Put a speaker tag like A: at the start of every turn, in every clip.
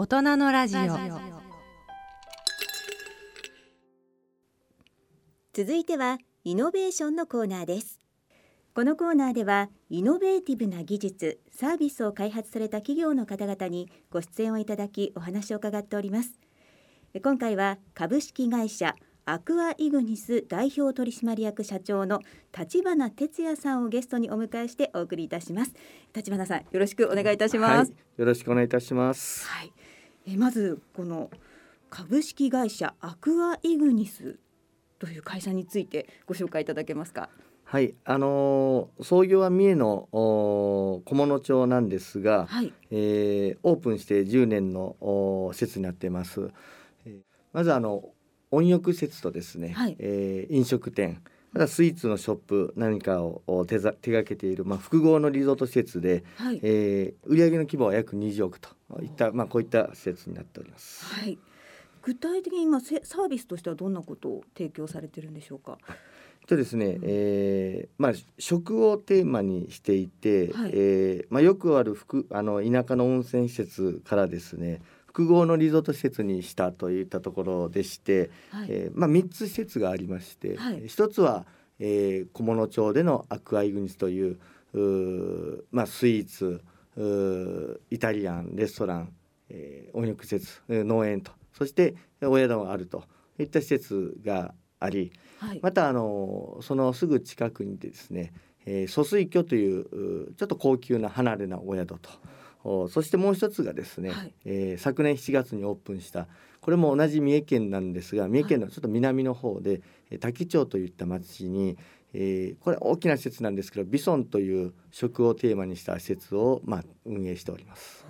A: 大人のラジオ。
B: 続いてはイノベーションのコーナーです。このコーナーではイノベーティブな技術サービスを開発された企業の方々にご出演をいただきお話を伺っております。今回は株式会社アクアイグニス代表取締役社長の立花哲也さんをゲストにお迎えしてお送りいたします。立花さんよろしくお願いいたします、はい、
C: よろしくお願いいたします。
B: はいえまずこの株式会社アクアイグニスという会社についてご紹介いただけますか？
C: はい、あのー、創業は三重の菰野町なんですが、はい、えー、オープンして10年の施設になっています。えー、まずあの温浴施設とですね、はい、えー、飲食店またスイーツのショップ何かを手ざ手掛けている、まあ、複合のリゾート施設で、はい、えー、売上の規模は約20億といった、まあ、こういった施設になっております。
B: はい、具体的に今サービスとしてはどんなことを提供されてるんでしょうか？
C: とですね、えー、まあ食をテーマにしていて、はい、えー、まあよくある福あの田舎の温泉施設からですね、複合のリゾート施設にしたといったところでして、はい、えー、まあ、3つ施設がありまして、はい、1つは、えー、菰野町でのアクアイグニスというう、まあ、スイーツイタリアンレストラン、えー、温浴施設農園とそしてお宿があるといった施設があり、はい、またあのそのすぐ近くにですね、えー、疎水居というちょっと高級な離れなお宿と。そしてもう一つがですね、はい、えー、昨年7月にオープンしたこれも同じ三重県なんですが三重県のちょっと南の方で、はい、滝町といった町に、えー、これ大きな施設なんですけどビソンという食をテーマにした施設を、まあ、運営しております。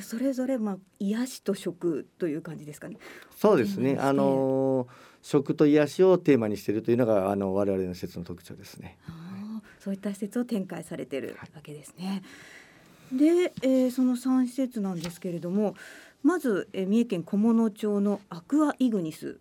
B: それぞれまあ癒しと食という感じですかね。
C: そうですね。あの食と癒しをテーマにしているというのがあの我々の施設の特徴ですね。
B: そういった施設を展開されているわけですね。はいで、えー、その3施設なんですけれどもまず、えー、三重県菰野町のアクアイグニス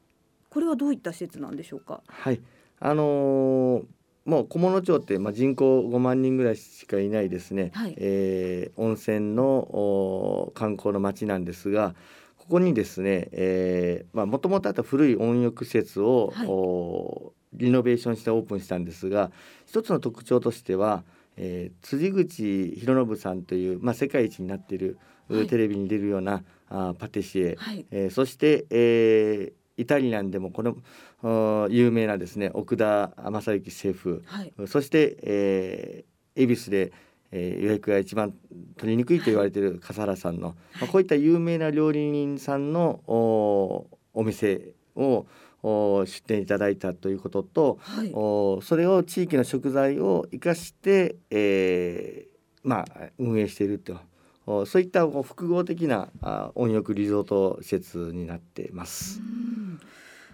B: これはどういった施設なんでしょうか？
C: はい。あのーもう菰野町って、まあ、人口5万人ぐらいしかいないですね、はい、えー、温泉の観光の町なんですがここにですね、えーまあ、もともとあった古い温浴施設を、はい、リノベーションしてオープンしたんですが一つの特徴としてはえー、辻口博信さんという、まあ、世界一になっている、はい、テレビに出るようなあパティシエ、はい、えー、そして、えー、イタリアンでもこの有名なですね奥田正幸シェフ、はい、そして、えー、恵比寿で、えー、予約が一番取りにくいと言われている笠原さんの、はい、まあ、こういった有名な料理人さんのおお店を出店いただいたということと、はい、おそれを地域の食材を生かして、えー、まあ、運営していると。そういった複合的な温浴リゾート施設になっています。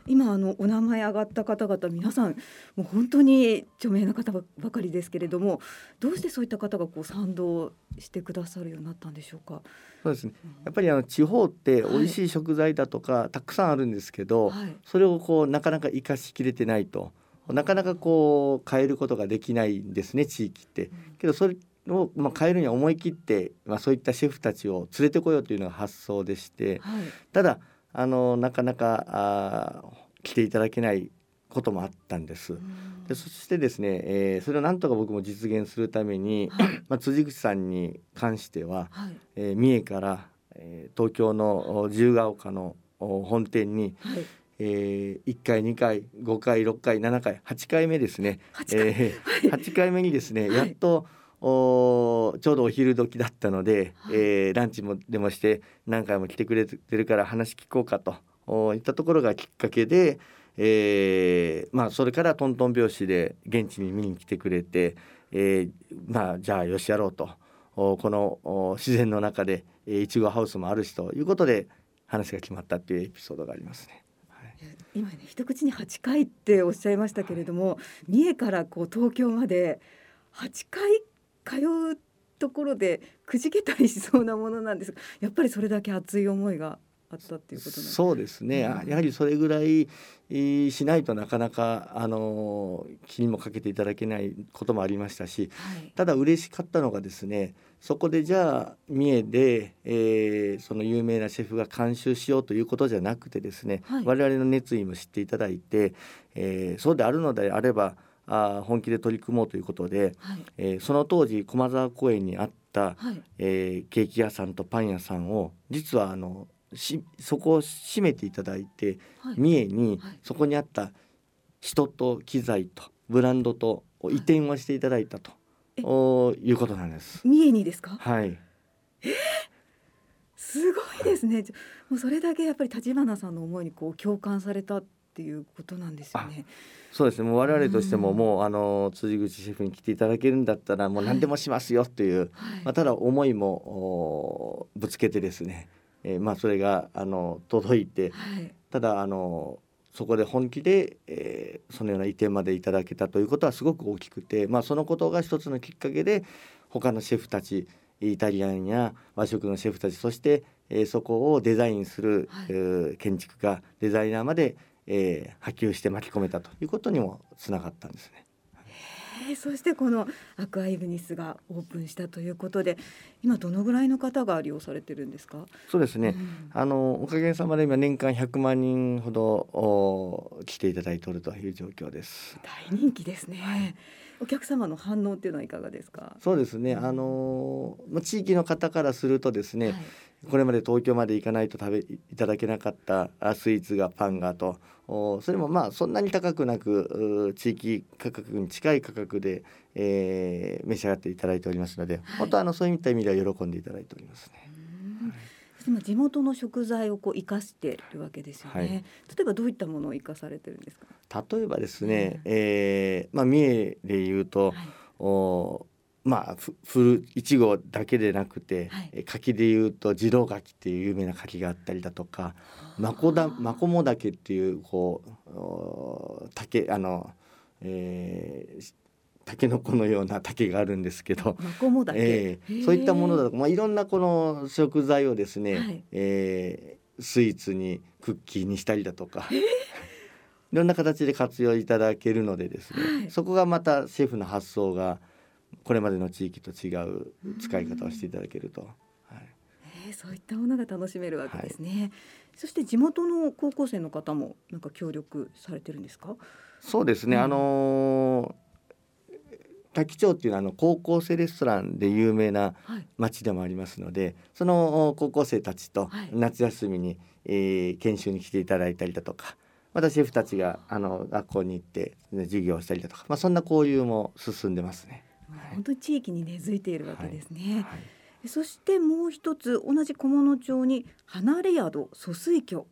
B: 今あのお名前上がった方々皆さんもう本当に著名な方ばかりですけれどもどうしてそういった方がこう賛同してくださるようになったんでしょうか？
C: そうですね。やっぱりあの地方って美味しい食材だとか、たくさんあるんですけど、はい、それをこうなかなか生かしきれてないと。なかなかこう変えることができないんですね地域って。けどそれを、まあ、変えるには思い切って、まあ、そういったシェフたちを連れてこようというのが発想でして、はい、ただあのなかなかあ来ていただけないこともあったんです。でそしてですね、えー、それをなんとか僕も実現するために、はい、まあ、辻口さんに関しては、はい、えー、三重から、えー、東京の自由が丘の本店に、はい、えー、1回2回5回6回7回8回目ですね。8, 回,、えー、8回目にですね、やっとおちょうどお昼時だったので、はい、えー、ランチもでもして何回も来てくれてるから話聞こうかといったところがきっかけで、えー、まあそれからトントン拍子で現地に見に来てくれて、えー、まあじゃあよしやろうとこの自然の中でいちごハウスもあるしということで話が決まったっていうエピソードがありますね。
B: 今ね一口に8回っておっしゃいましたけれども、はい、三重からこう東京まで8回通うところでくじけたりしそうなものなんですやっぱりそれだけ熱い思いがあったっていうことなんです
C: そうですね、うん、やはりそれぐらいしないとなかなかあの気にもかけていただけないこともありましたし、はい、ただ嬉しかったのがですねそこでじゃあ三重で、えー、その有名なシェフが監修しようということじゃなくてですね、はい、我々の熱意も知っていただいて、えー、そうであるのであればあ本気で取り組もうということで、はい、えー、その当時駒沢公園にあった、はい、えー、ケーキ屋さんとパン屋さんを実はあのしそこを閉めていただいて、はい、三重にそこにあった人と機材とブランドと移転をしていただいたと、はい、いうことなんです。
B: 三重にですか？
C: はい。
B: え？ー、すごいですね。もうそれだけやっぱり立花さんの思いにこう共感されたっていうことなんですよね。
C: そうですね。もう我々としてももう、あの辻口シェフに来ていただけるんだったらもう何でもしますよっていう、はい、まあ、ただ思いもぶつけてですね、えー、まあそれがあの届いて、はい、ただあのそこで本気で、えー、そのような意見までいただけたということはすごく大きくて、まあ、そのことが一つのきっかけで他のシェフたちイタリアンや和食のシェフたちそして、えー、そこをデザインする、はい、えー、建築家デザイナーまで、えー、波及して巻き込めたということにもつながったんですね。
B: えー、そしてこのアクアイブニスがオープンしたということで今どのぐらいの方が利用されてるんですか？
C: そうですね、うん、あのおかげさまで今年間100万人ほど来ていただいておるという状況です。
B: 大人気ですね、はい。お客様の反応っていうのはいかがですか？
C: そうですね。あのまあ地域の方からするとですね、はい、これまで東京まで行かないと食べいただけなかったスイーツがパンがと、それもまあそんなに高くなく地域価格に近い価格で、えー、召し上がっていただいておりますので、はい、本当あのそういった意味では喜んでいただいておりますね。
B: 今地元の食材をこう生かしてるわけですよね、はい、例えばどういったものを生かされてるんですか？
C: 例えばですね、うん、えー、まあ三重で言うと、はい、おまあふるいちごだけでなくて、はい、柿でいうと次郎柿っていう有名な柿があったりだとかまこだまこも竹っていうこう竹あの、えー、タケノコのような竹があるんですけど、
B: え
C: ー、そういったものだと、まあ、いろんなこの食材をですね、はい、えー、スイーツにクッキーにしたりだとか。いろんな形で活用いただけるのでですね、はい、そこがまたシェフの発想がこれまでの地域と違う使い方をしていただけると。はい
B: えー、そういったものが楽しめるわけですね。はい、そして地元の高校生の方もなんか協力されてるんですか？
C: そうですね。うん、あのー滝町っていうのはあの高校生レストランで有名な町でもありますので、はい、その高校生たちと夏休みに、はい、えー、研修に来ていただいたりだとかまたシェフたちがあの学校に行って、ね、授業をしたりだとか、まあ、そんな交流も進んでますね。
B: 本当に地域に根付いているわけですね。はい、そしてもう一つ同じ菰野町に離れ宿疎水居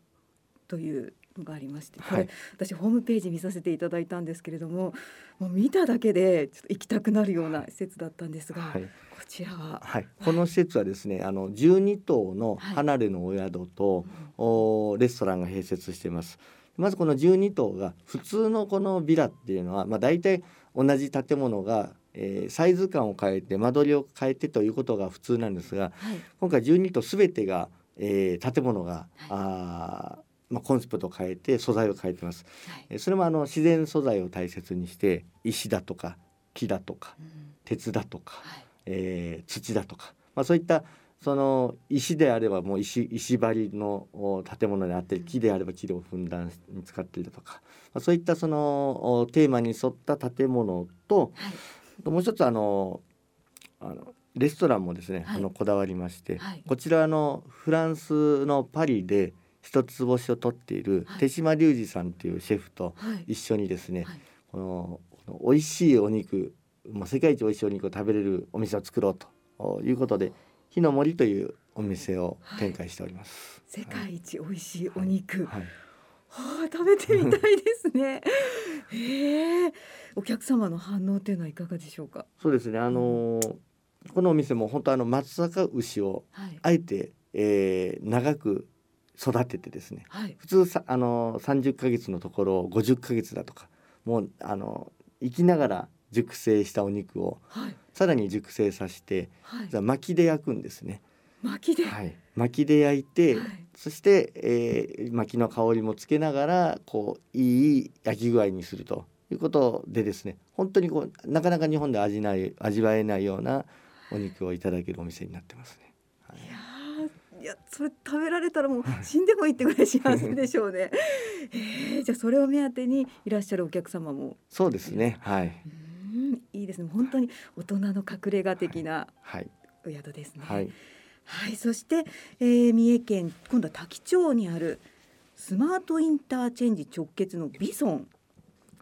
B: というのがありまして、これ、はい、私ホームページ見させていただいたんですけれどももう見ただけでちょっと行きたくなるような施設だったんですが、はい、こちらは、
C: はい、この施設はですねあの12棟の離れのお宿と、はい、おレストランが併設しています。まずこの12棟が普通のこのビラっていうのは、まあ、大体同じ建物がえー、サイズ感を変えて間取りを変えてということが普通なんですが、はい、今回12棟全てが、えー、建物が、はい、あまあ、コンセプトを変えて素材を変えてます、はい、それもあの自然素材を大切にして石だとか木だとか、うん、鉄だとか、はい、えー、土だとか、まあ、そういったその石であればもう石石張りの建物であって木であれば木をふんだんに使っているとか、まあ、そういったそのテーマに沿った建物と、はい、もう一つあのあのレストランもですね、はい、あのこだわりまして、はい、こちらのフランスのパリで一つ星を取っている手島隆二さんというシェフと一緒にですね、はい、このこの美味しいお肉、まあ、世界一美味しいお肉を食べれるお店を作ろうということで火の森というお店を展開しております。
B: はい、世界一美味しいお肉、はい、はあ、食べてみたいですね。ええお客様の反応というのはいかがでしょうか？
C: そうですね。あのー、このお店も本当あの松阪牛をあえて、はい、えー、長く育ててですね、はい、普通さあの30ヶ月のところを50ヶ月だとかもうあの生きながら熟成したお肉を、はい、さらに熟成させて、はい、巻きで焼くんですね。
B: 巻きで、
C: はい、巻きで焼いて、そして、えー、薪の香りもつけながらこういい焼き具合にするということでですね本当にこうなかなか日本で味ない味わえないようなお肉をいただけるお店になってますね。
B: はい、いやそれ食べられたらもう死んでもいいってぐらい幸せでしょうね。えー、じゃあそれを目当てにいらっしゃるお客様も
C: そうですねはい。
B: いいですね本当に大人の隠れ家的なお宿ですね。はい、はい、そして、えー、三重県今度は多気町にあるスマートインターチェンジ直結のビソン。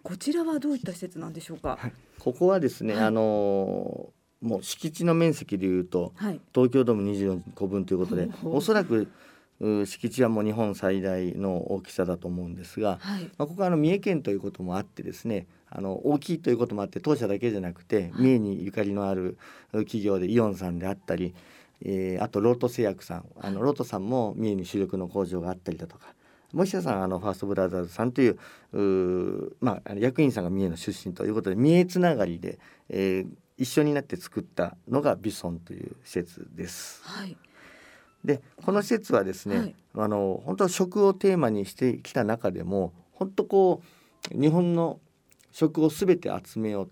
B: こちらはどういった施設なんでしょうか？はい、
C: ここはですね、はい、あのー、もう敷地の面積でいうと、はい、東京ドーム24個分ということで、おそらく敷地はもう日本最大の大きさだと思うんですが、はい、まあ、ここはあの三重県ということもあってですねあの大きいということもあって当社だけじゃなくて、三重にゆかりのある企業でイオンさんであったり、えー、あとロート製薬さん。あのロートさんも三重に主力の工場があったりだとか。もう一社さんあのファーストブラザーズさんというまあ、役員さんが三重の出身ということで三重つながりで、えー、一緒になって作ったのがビソンという施設です。はい。でこの施設はですね、はい、あの本当食をテーマにしてきた中でも本当こう日本の食を全て集めよう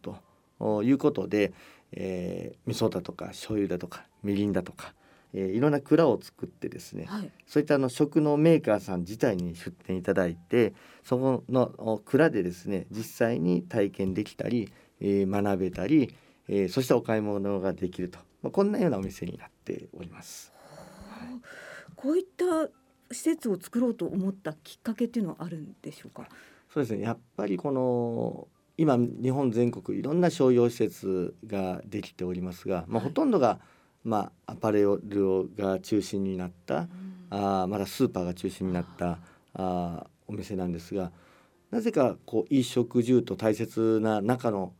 C: ということで、えー、味噌だとか醤油だとかみりんだとか、えー、いろんな蔵を作ってですね、はい、そういったあの食のメーカーさん自体に出店いただいてそこの蔵でですね実際に体験できたり、えー、学べたり、えー、そしてお買い物ができると、まあ、こんなようなお店になっております。
B: はい、こういった施設を作ろうと思ったきっかけっていうのはあるんでしょうか？
C: そうですね。やっぱりこの今日本全国いろんな商業施設ができておりますが、まあ、ほとんどが、まあ、アパレルが中心になった、うん、あまだスーパーが中心になったあお店なんですがなぜかこう衣食住と大切な中の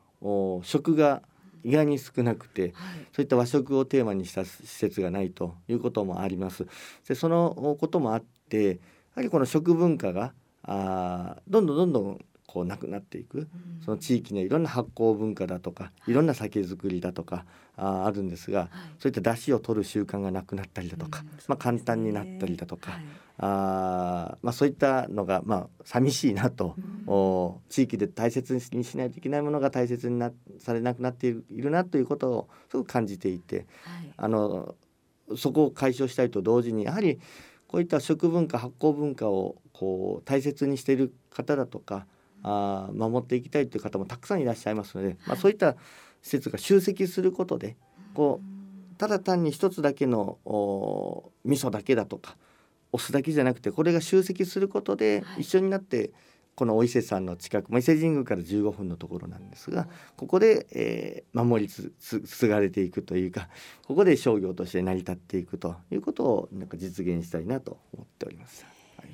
C: 食が意外に少なくて、はい、そういった和食をテーマにした施設がないということもあります。でそのこともあってやはりこの食文化があどんどんどんどんこうなくなっていく、その地域のいろんな発酵文化だとかい。ろんな酒造りだとかああるんですが、はい、そういった出汁を取る習慣がなくなったりだとか、まあ、簡単になったりだとか、はい、あまあ、そういったのが、まあ、寂しいなと、うん、お地域で大切にしないといけないものが大切になされなくなっているなということをすごく感じていて、はい、あのそこを解消したいと同時にやはりこういった食文化発酵文化をこう大切にしている方だとかあ守っていきたいという方もたくさんいらっしゃいますので、まあ、そういった施設が集積することでこうただ単に一つだけのお味噌だけだとかお酢だけじゃなくてこれが集積することで一緒になってこのお伊勢さんの近く、まあ、伊勢神宮から15分のところなんですがここで、えー、守りつ継がれていくというかここで商業として成り立っていくということをなんか実現したいなと思っております。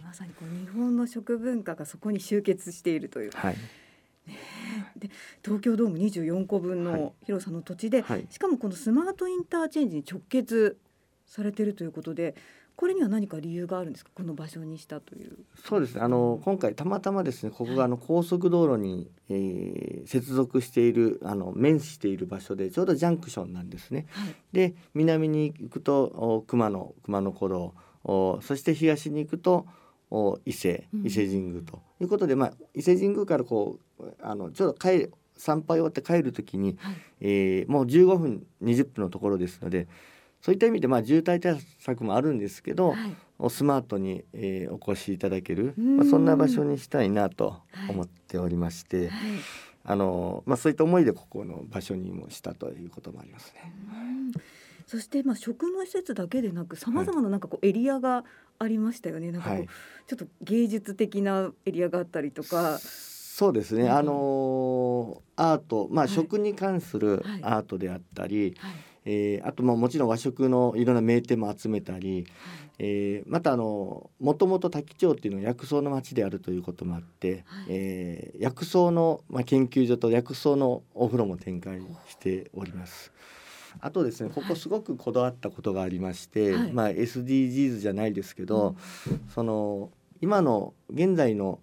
B: まさにこう日本の食文化がそこに集結しているという。はい。で東京ドーム24個分の広さの土地で、はい、しかもこのスマートインターチェンジに直結されているということでこれには何か理由があるんですか？この場所にしたという。
C: そうです。ねあの今回たまたまですねここがあの高速道路に、えー、接続しているあの面している場所でちょうどジャンクションなんですね。はい、で南に行くと熊野熊野古道そして東に行くと伊勢伊勢神宮ということで、まあ、伊勢神宮からこうあのちょっと帰る参拝終わって帰る時に、はい、えー、もう15分20分のところですのでそういった意味でまあ渋滞対策もあるんですけど、はい、スマートに、えー、お越しいただける、まあ、そんな場所にしたいなと思っておりまして、はい、あのまあ、そういった思いでここの場所にもしたということもありますね。
B: そしてまあ食の施設だけでなくさまざまななんかこうエリアがありましたよね。なんかこう、ちょっと芸術的なエリアがあったりとか。
C: そうですね、うん、あのアート、まあ、食に関するアートであったり、はい。はい、えー、あとももちろん和食のいろんな名店も集めたり、はい、えー、またあのもともと多気町っていうのは薬草の町であるということもあって、はい、えー、薬草の、まあ、研究所と薬草のお風呂も展開しております。あとですねここすごくこだわったことがありまして、はい、まあ SDGs じゃないですけど、うん、その今の現在の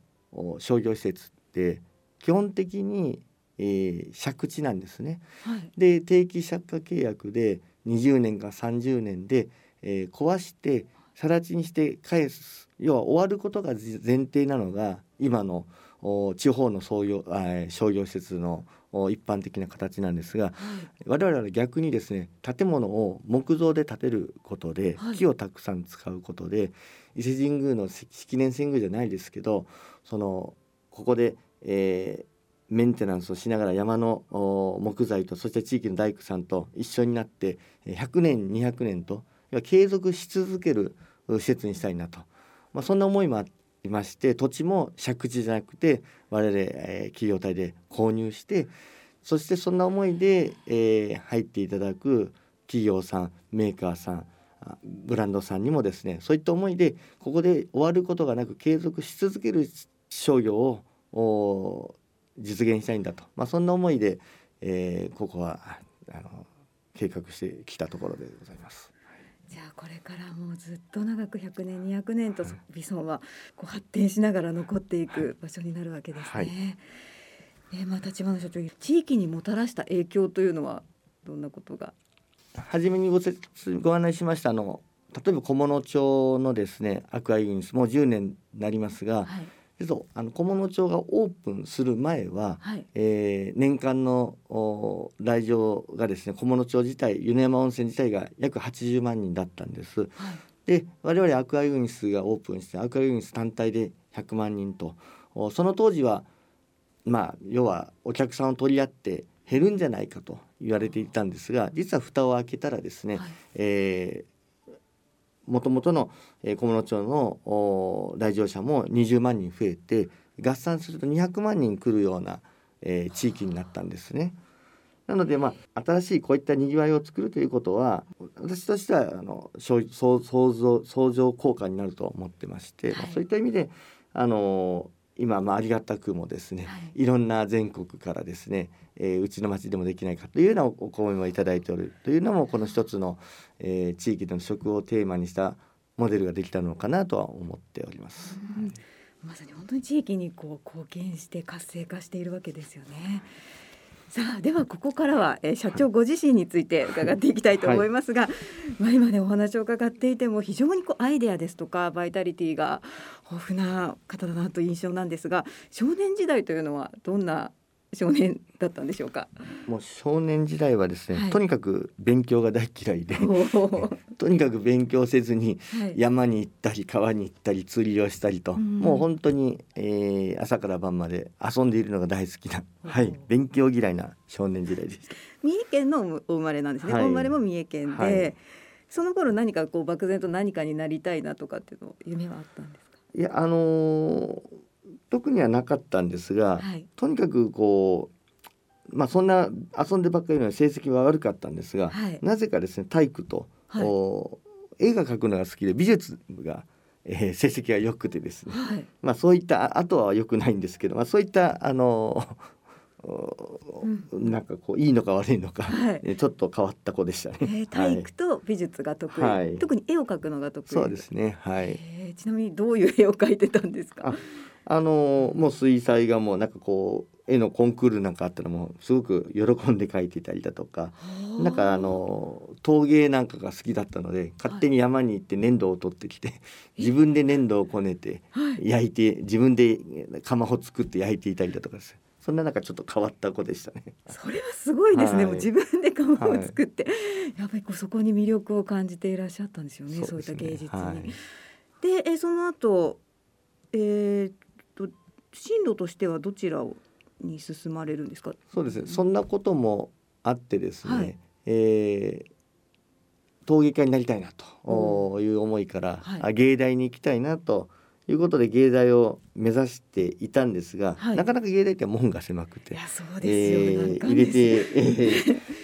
C: 商業施設って基本的に、えー、借地なんですね。はい、で定期借家契約で20年か30年で、えー、壊して、更地にして返す。要は終わることが前提なのが今の地方の創業商業施設の一般的な形なんですが、はい、我々は逆にですね建物を木造で建てることで、はい、木をたくさん使うことで伊勢神宮の式年遷宮じゃないですけどそのここで、えー、メンテナンスをしながら山の木材とそして地域の大工さんと一緒になって100年200年と継続し続ける施設にしたいなと、まあ、そんな思いもありまして土地も借地じゃなくて我々、えー、企業体で購入してそしてそんな思いで、えー、入っていただく企業さんメーカーさんブランドさんにもですねそういった思いでここで終わることがなく継続し続ける商業を実現したいんだと、まあ、そんな思いで、えー、ここはあの計画してきたところでございます。
B: じゃあこれからもうずっと長く100年200年とビソンはこう発展しながら残っていく場所になるわけですね。はい、えー、まあ立花社長地域にもたらした影響というのはどんなことが？
C: 初めにご説ご案内しましたあの例えば小物町のですねアクアイギンスもう10年になりますが、はい、あの小物町がオープンする前は、はい、えー、年間の来場がですね小物町自体米山温泉自体が約80万人だったんです。はい、で我々アクアユニスがオープンしてアクアユニス単体で100万人と。その当時はまあ要はお客さんを取り合って減るんじゃないかと言われていたんですが実は蓋を開けたらですね、はい、えー、もともとの小室町の来場者も20万人増えて合算すると200万人来るような、えー、地域になったんですね。なので、まあ、新しいこういったにぎわいを作るということは私としてはあの相乗相乗効果になると思ってまして、はい、そういった意味であの今、まあ、ありがたくもですね、はい、いろんな全国からですね、えー、うちの町でもできないかというようなお声もいただいておるというのもこの一つの、えー、地域での食をテーマにしたモデルができたのかなとは思っております。
B: まさに本当に地域にこう貢献して活性化しているわけですよね。さあではここからは、えー、社長ご自身について伺っていきたいと思いますが、はい、まあ今ねお話を伺っていても非常にこうアイデアですとかバイタリティが豊富な方だなという印象なんですが少年時代というのはどんな少年だったんでしょうか？
C: もう少年時代はですね、はい、とにかく勉強が大嫌いで とにかく勉強せずに山に行ったり川に行ったり釣りをしたりと、はい、もう本当に、えー、朝から晩まで遊んでいるのが大好きな、はい、勉強嫌いな少年時代でした。
B: 三重県のお生まれなんですね、はい、お生まれも三重県で、その頃何かこう漠然と何かになりたいなとかっていうの夢はあったんですか？
C: いやあのー特にはなかったんですが、はい、とにかくこうまあそんな遊んでばっかりの成績は悪かったんですが、はい、なぜかですね体育と、はい、絵が描くのが好きで美術が、えー、成績が良くてですね、まあそういったあとは良くないんですけど、まあ、そういったあのうん、なんかこういいのか悪いのか、はい、ちょっと変わった子でしたね。え
B: ー、体育と美術が得意、はい、特に絵を描くのが得意。
C: そうですね。はい。
B: えー、ちなみにどういう絵を描いてたんですか？
C: あのもう水彩画もなんかこう絵のコンクールなんかあったらもうすごく喜んで描いていたりだとかなんかあの陶芸なんかが好きだったので勝手に山に行って粘土を取ってきて、自分で粘土をこねて焼いて自分で窯を作って焼いていたりだとかですそんななんかちょっと変わった子でしたね。
B: それはすごいですね。はい、もう自分で窯を作って、はい、やっぱりこうそこに魅力を感じていらっしゃったんですよね。そう、ね,、いった芸術に。はい、で、えその後、えー、進路としてはどちらに進まれるんですか？
C: そうですね。そんなこともあってですね、はい、えー、陶芸家になりたいなという思いから、はい、芸大に行きたいなということで芸大を目指していたんですが、はい、なかなか芸大って門が狭くて、
B: え
C: ー、入れて、え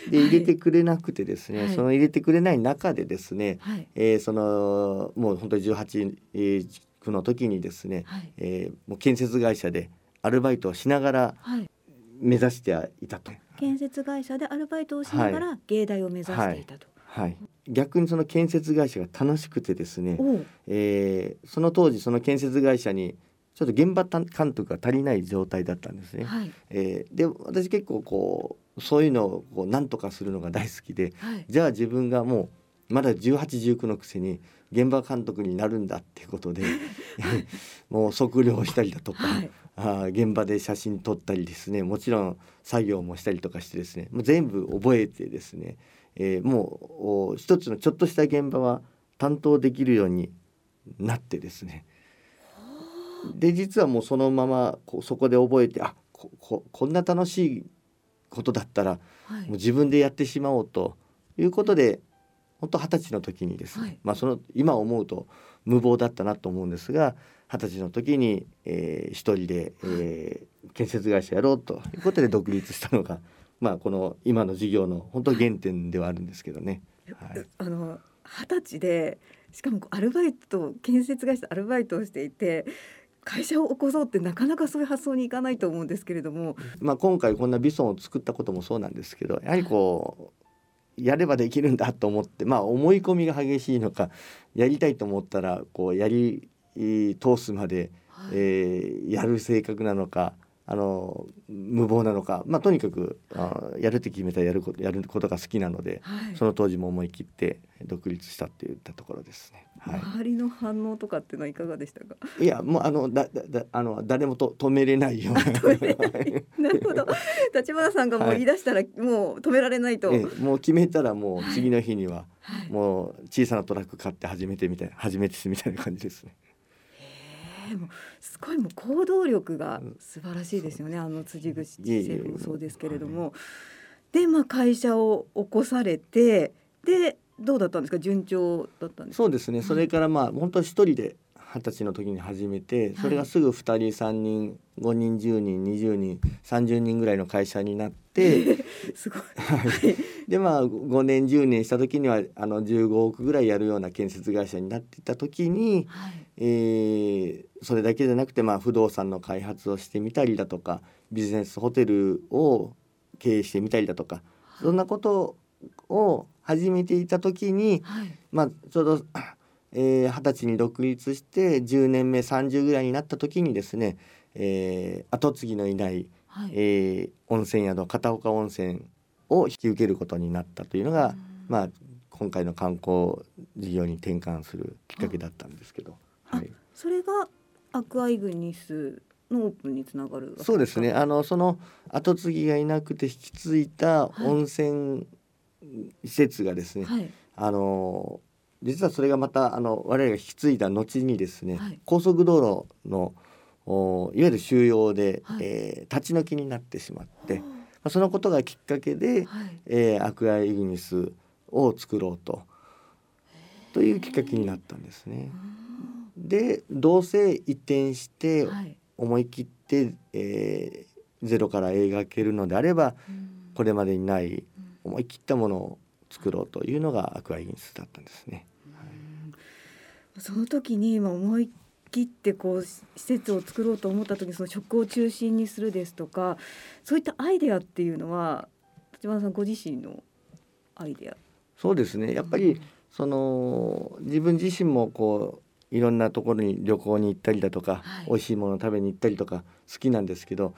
C: ー、で入れてくれなくてですね、はい、その入れてくれない中でですね、はい、えー、そのもう本当に18、えー、区の時にですね、はい、えー、もう建設会社でアルバイトをしながら目指していたと。
B: 建設会社でアルバイトをしながら芸大を目指していたと。
C: はい、逆にその建設会社が楽しくてですね、えー、その当時その建設会社にちょっと現場監督が足りない状態だったんですね。はい、えー、で私結構こうそういうのをこう何とかするのが大好きで、はい、じゃあ自分がもうまだ1819のくせに現場監督になるんだっていうことで もう測量したりだとか、はい、あ現場で写真撮ったりですねもちろん作業もしたりとかしてですねもう全部覚えてですね、えー、もう一つのちょっとした現場は担当できるようになってですね。で実はもうそのままこうそこで覚えてあこここんな楽しいことだったら、はい、もう自分でやってしまおうということで本当二十歳の時にですね、はい、まあその今思うと無謀だったなと思うんですが二十歳の時に、えー、一人で、えー、建設会社やろうということで独立したのがまあこの今の事業の本当原点ではあるんですけどね。
B: はい、あの二十歳でしかもアルバイト建設会社アルバイトをしていて会社を起こそうってなかなかそういう発想にいかないと思うんですけれども、
C: まあ、今回こんなビソンを作ったこともそうなんですけどやはりこうやればできるんだと思ってまあ思い込みが激しいのかやりたいと思ったらこうやり通すまで、はい、えー、やる性格なのかあの無謀なのか、まあ、とにかく、はい、やるって決めたらやることやることが好きなので、はい、その当時も思い切って独立したって言ったところですね。
B: はい、周りの反応とかっていうのはいかがでしたか？
C: いやもうあのだだあの誰もと止めれないような。
B: なるほど。立花さんがもう言い出したら、もう止められないと。え
C: もう決めたらもう次の日には、もう小さなトラック買って始めてみたいな初めてみたいな感じですね。
B: でもすごいもう行動力が素晴らしいですよね、あの辻口シェフもそうですけれども。でまあ会社を起こされてでどうだったんですか？順調だったんです
C: そうですね、それからまあ本当一人で二十歳の時に始めてそれがすぐ2人三人5人10人20人30人ぐらいの会社になって
B: すごい、
C: でまあ5年10年した時にはあの15億ぐらいやるような建設会社になっていた時に、はい、えー、それだけじゃなくてまあ不動産の開発をしてみたりだとかビジネスホテルを経営してみたりだとか、そんなことを始めていた時に、はい、まあちょうどえー、20歳に独立して10年目30ぐらいになった時にですね、えー、後継ぎのいない、はい、えー、温泉宿片岡温泉を引き受けることになったというのが、まあ、今回の観光事業に転換するきっかけだったんですけど、
B: はい、それがアクアイグニスのオープンにつながる
C: そうですね。あのその後継ぎがいなくて引き継いだ温泉施設がですね、はい、あの実はそれがまたあの我々が引き継いだ後にですね、はい、高速道路のおいわゆる収容で、はい、えー、立ち退きになってしまって、まあ、そのことがきっかけで、はい、えー、アクアイグニスを作ろうと。というきっかけになったんですね。でどうせ移転して思い切って、はい、えー、ゼロから描けるのであれば、これまでにない思い切ったものを作ろうというのがアクアイグニスだったんですね。
B: その時に今思い切ってこう施設を作ろうと思った時その食を中心にするですとかそういったアイデアっていうのは立花さんご自身のアイデア？
C: そうですね。やっぱり、その自分自身もこういろんなところに旅行に行ったりだとか、はい、美味しいもの食べに行ったりとか好きなんですけど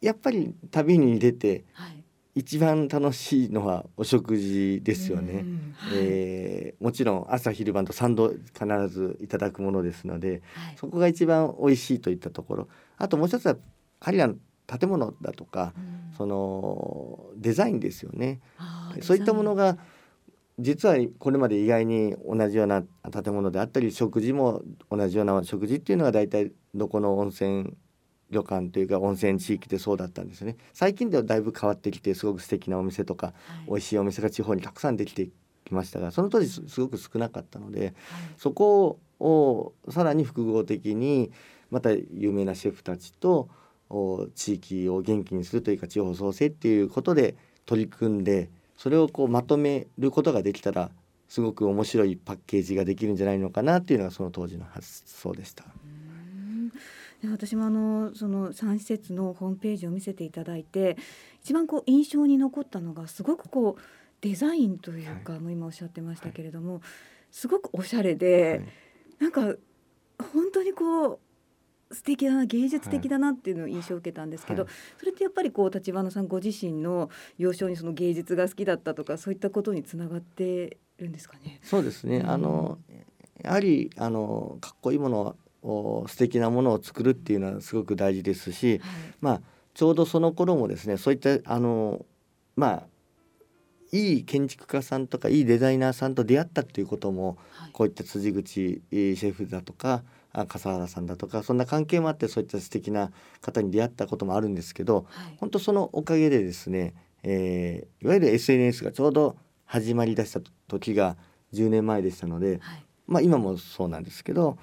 C: やっぱり旅に出て、はい、一番楽しいのはお食事ですよね、はい、えー、もちろん朝昼晩と3度必ずいただくものですので、はい、そこが一番美味しいといったところ。あともう一つは彼らの建物だとか、うん、そのデザインですよね。そういったものが実はこれまで意外に同じような建物であったり食事も同じような食事っていうのが大体どこの温泉旅館というか温泉地域でそうだったんですね。最近ではだいぶ変わってきてすごく素敵なお店とか、はい、美味しいお店が地方にたくさんできてきましたがその当時すごく少なかったので、はい、そこをさらに複合的にまた有名なシェフたちと地域を元気にするというか地方創生っていうことで取り組んでそれをこうまとめることができたらすごく面白いパッケージができるんじゃないのかなっていうのがその当時の発想でした。
B: で私もあのその3施設のホームページを見せていただいて一番こう印象に残ったのがすごくこうデザインというか、はい、もう今おっしゃってましたけれども、はい、すごくおしゃれで、はい、なんか本当にこう素敵だな芸術的だなっていうのを印象を受けたんですけど、はい、それってやっぱりこう立花さんご自身の幼少にその芸術が好きだったとかそういったことにつながってるんですかね？
C: そうですね、うん、あのやはりあのかっこいいものを素敵なものを作るっていうのはすごく大事ですし、はい、まあちょうどその頃もですねそういったあのまあいい建築家さんとかいいデザイナーさんと出会ったっていうことも、はい、こういった辻口シェフだとか笠原さんだとかそんな関係もあってそういった素敵な方に出会ったこともあるんですけど、はい、本当そのおかげでですね、えー、いわゆる SNS がちょうど始まりだした時が10年前でしたので、はい、まあ今もそうなんですけど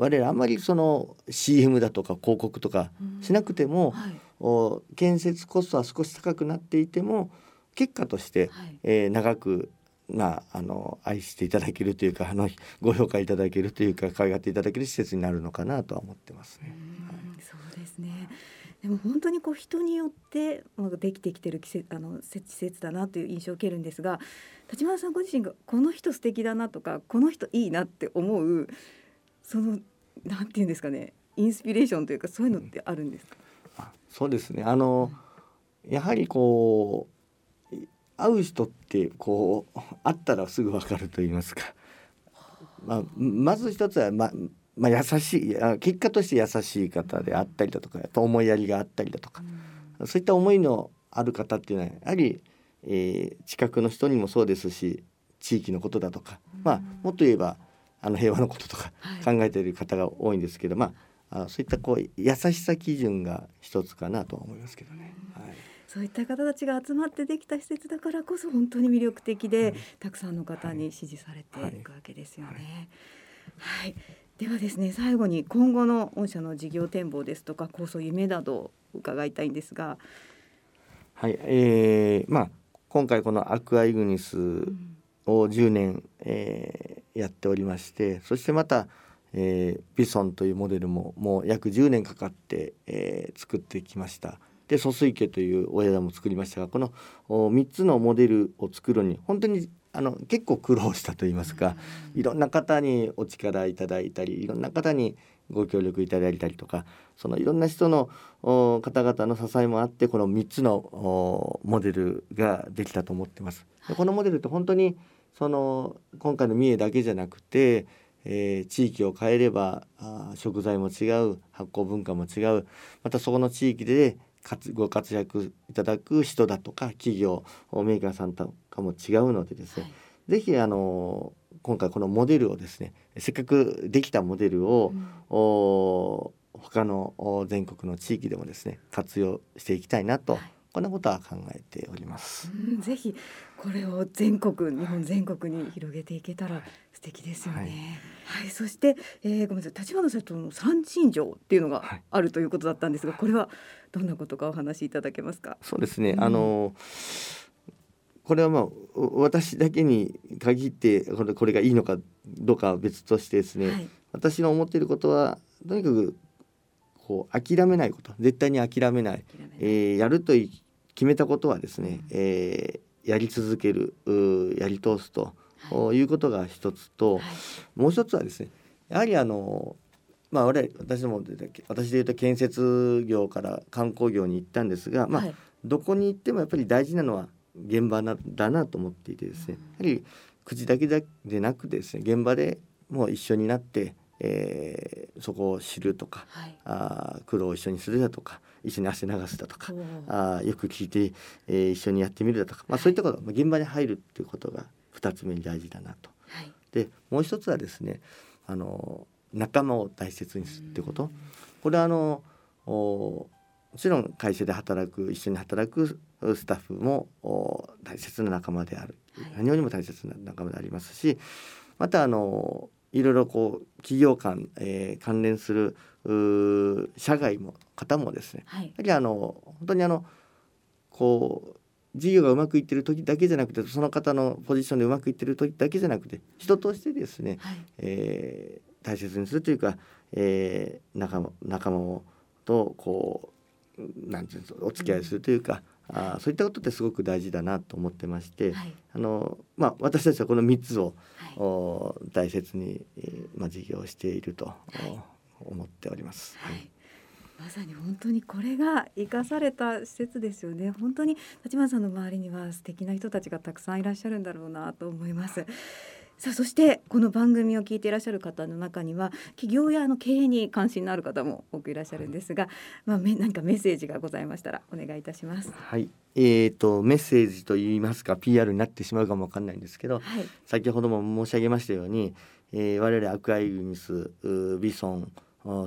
C: 我々あんまりその CM だとか広告とかしなくても、はい、お建設コストは少し高くなっていても結果として、はい、えー、長くなあの愛していただけるというかあのご評価いただけるというか可愛がっていただける施設になるのかなとは思ってますね。
B: そうですね。でも本当にこう人によってできてきてる季節あの施設だなという印象を受けるんですが立花さんご自身がこの人素敵だなとかこの人いいなって思うそのなんていうんですかねインスピレーションというかそういうのってあるんですか、
C: うん、あそうですね。あの、うん、やはりこう会う人ってこう会ったらすぐ分かると言いますか、まあ、まず一つは、ままあ、優しい結果として優しい方であったりだとかやっぱ思いやりがあったりだとか、うん、そういった思いのある方っていうのはやはり、えー、近くの人にもそうですし地域のことだとか、まあ、もっと言えばあの平和のこととか考えている方が多いんですけど、はい、まああそういったこう優しさ基準が一つかなと思いますけどね。はい。
B: そういった方たちが集まってできた施設だからこそ本当に魅力的で、はい、たくさんの方に支持されてい。くわけですよね。はい、はい、ではですね最後に今後の御社の事業展望ですとか構想夢などを伺いたいんですが。
C: はい、えー、まあ今回このアクアイグニスを10年、えー、やっておりましてそしてまた、えー、ビソンというモデルももう約10年かかって、えー、作ってきました。で疎水家というお枝も作りましたがこの3つのモデルを作るに本当にあの結構苦労したといいますかいろんな方にお力いただいたりいろんな方にご協力いただいたりとかそのいろんな人の方々の支えもあってこの3つのモデルができたと思ってます。でこのモデルって本当にその今回の三重だけじゃなくて、えー、地域を変えればあ食材も違う発酵文化も違うまたそこの地域でご活躍いただく人だとか企業メーカーさんとかも違うのでですね、はい、ぜひあの今回このモデルをですねせっかくできたモデルを、うん、お他の全国の地域でもですね活用していきたいなと、はい、こんなことは考えております。
B: ぜひこれを全国日本全国に広げていけたら素敵ですよね。はい、はい、そして、えー、ごめんなさい立花社長の三陳情っていうのがあるということだったんですが、これはどんなことかお話しいただけますか？
C: そうですね。うん、あのこれはまあ私だけに限ってこれこれがいいのかどうかは別としてですね、はい、私の思っていることはとにかくこう諦めないこと。絶対に諦めない、えー、やると決めたことはですね、うん、えーやり続けるやり通すと、はい、いうことが一つと、はい、もう一つはですねやはりあのまあ俺私も私でいうと建設業から観光業に行ったんですが、まあ、どこに行ってもやっぱり大事なのは現場なだなと思っていてですね、やはり口だけでなくですね現場でもう一緒になって、えー、そこを知るとか、はい、あ苦労を一緒にするだとか一緒に汗流すだとかあよく聞いて、えー、一緒にやってみるだとか、まあ、そういったこと、はい、現場に入るっていうことが2つ目に大事だなと。はい、でもう一つはですねあの仲間を大切にするってこと。これはあのもちろん会社で働く一緒に働くスタッフも大切な仲間である、はい、何よりも大切な仲間でありますしまたあのいろいろこう企業間、えー、関連する社外も方もですね、はい、やはりあの本当にあのこう事業がうまくいってる時だけじゃなくてその方のポジションでうまくいってる時だけじゃなくて人としてですね、はい、えー、大切にするというか、えー、仲間仲間とこうなんていうんですかお付き合いするというか、あそういったことってすごく大事だなと思ってまして、はい、あのまあ、私たちはこの3つを、はい、大切に、まあ、事業していると、はい、思っております。はい
B: まさに本当にこれが生かされた施設ですよね。本当に立花さんの周りには素敵な人たちがたくさんいらっしゃるんだろうなと思います。さあそしてこの番組を聞いていらっしゃる方の中には企業やの経営に関心のある方も多くいらっしゃるんですが、まあめ何かメッセージがございましたらお願いいたします。
C: はい。えーと、メッセージといいますか PR になってしまうかもわかんないんですけど、はい、先ほども申し上げましたように、えー、我々アクアイグニスビソン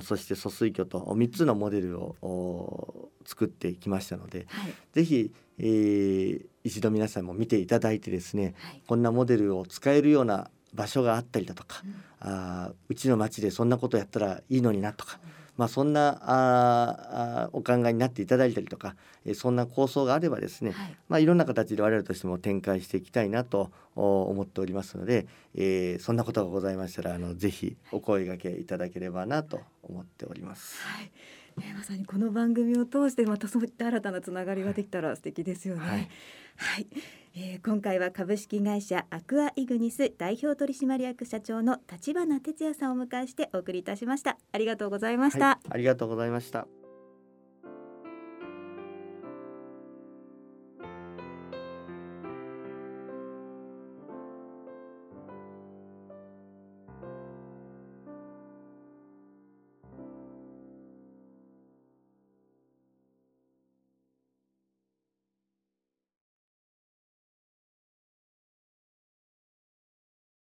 C: そして疎水魚と3つのモデルを作ってきましたので、はい、ぜひ、えー、一度皆さんも見ていただいてですね、はい、こんなモデルを使えるような場所があったりだとか、うん、あうちの町でそんなことやったらいいのになとか、うん。まあ、そんなあお考えになっていただいたりとか、えそんな構想があればですね、はい。まあ、いろんな形で我々としても展開していきたいなと思っておりますので、えー、そんなことがございましたらあのぜひお声がけいただければなと思っております。
B: はいえー、まさにこの番組を通してまたそういった新たなつながりができたら素敵ですよね。はい、はい。えー、今回は株式会社アクアイグニス代表取締役社長の立花哲也さんをお迎えしてお送りいたしました。ありがとうございました、はい、
C: ありがとうございました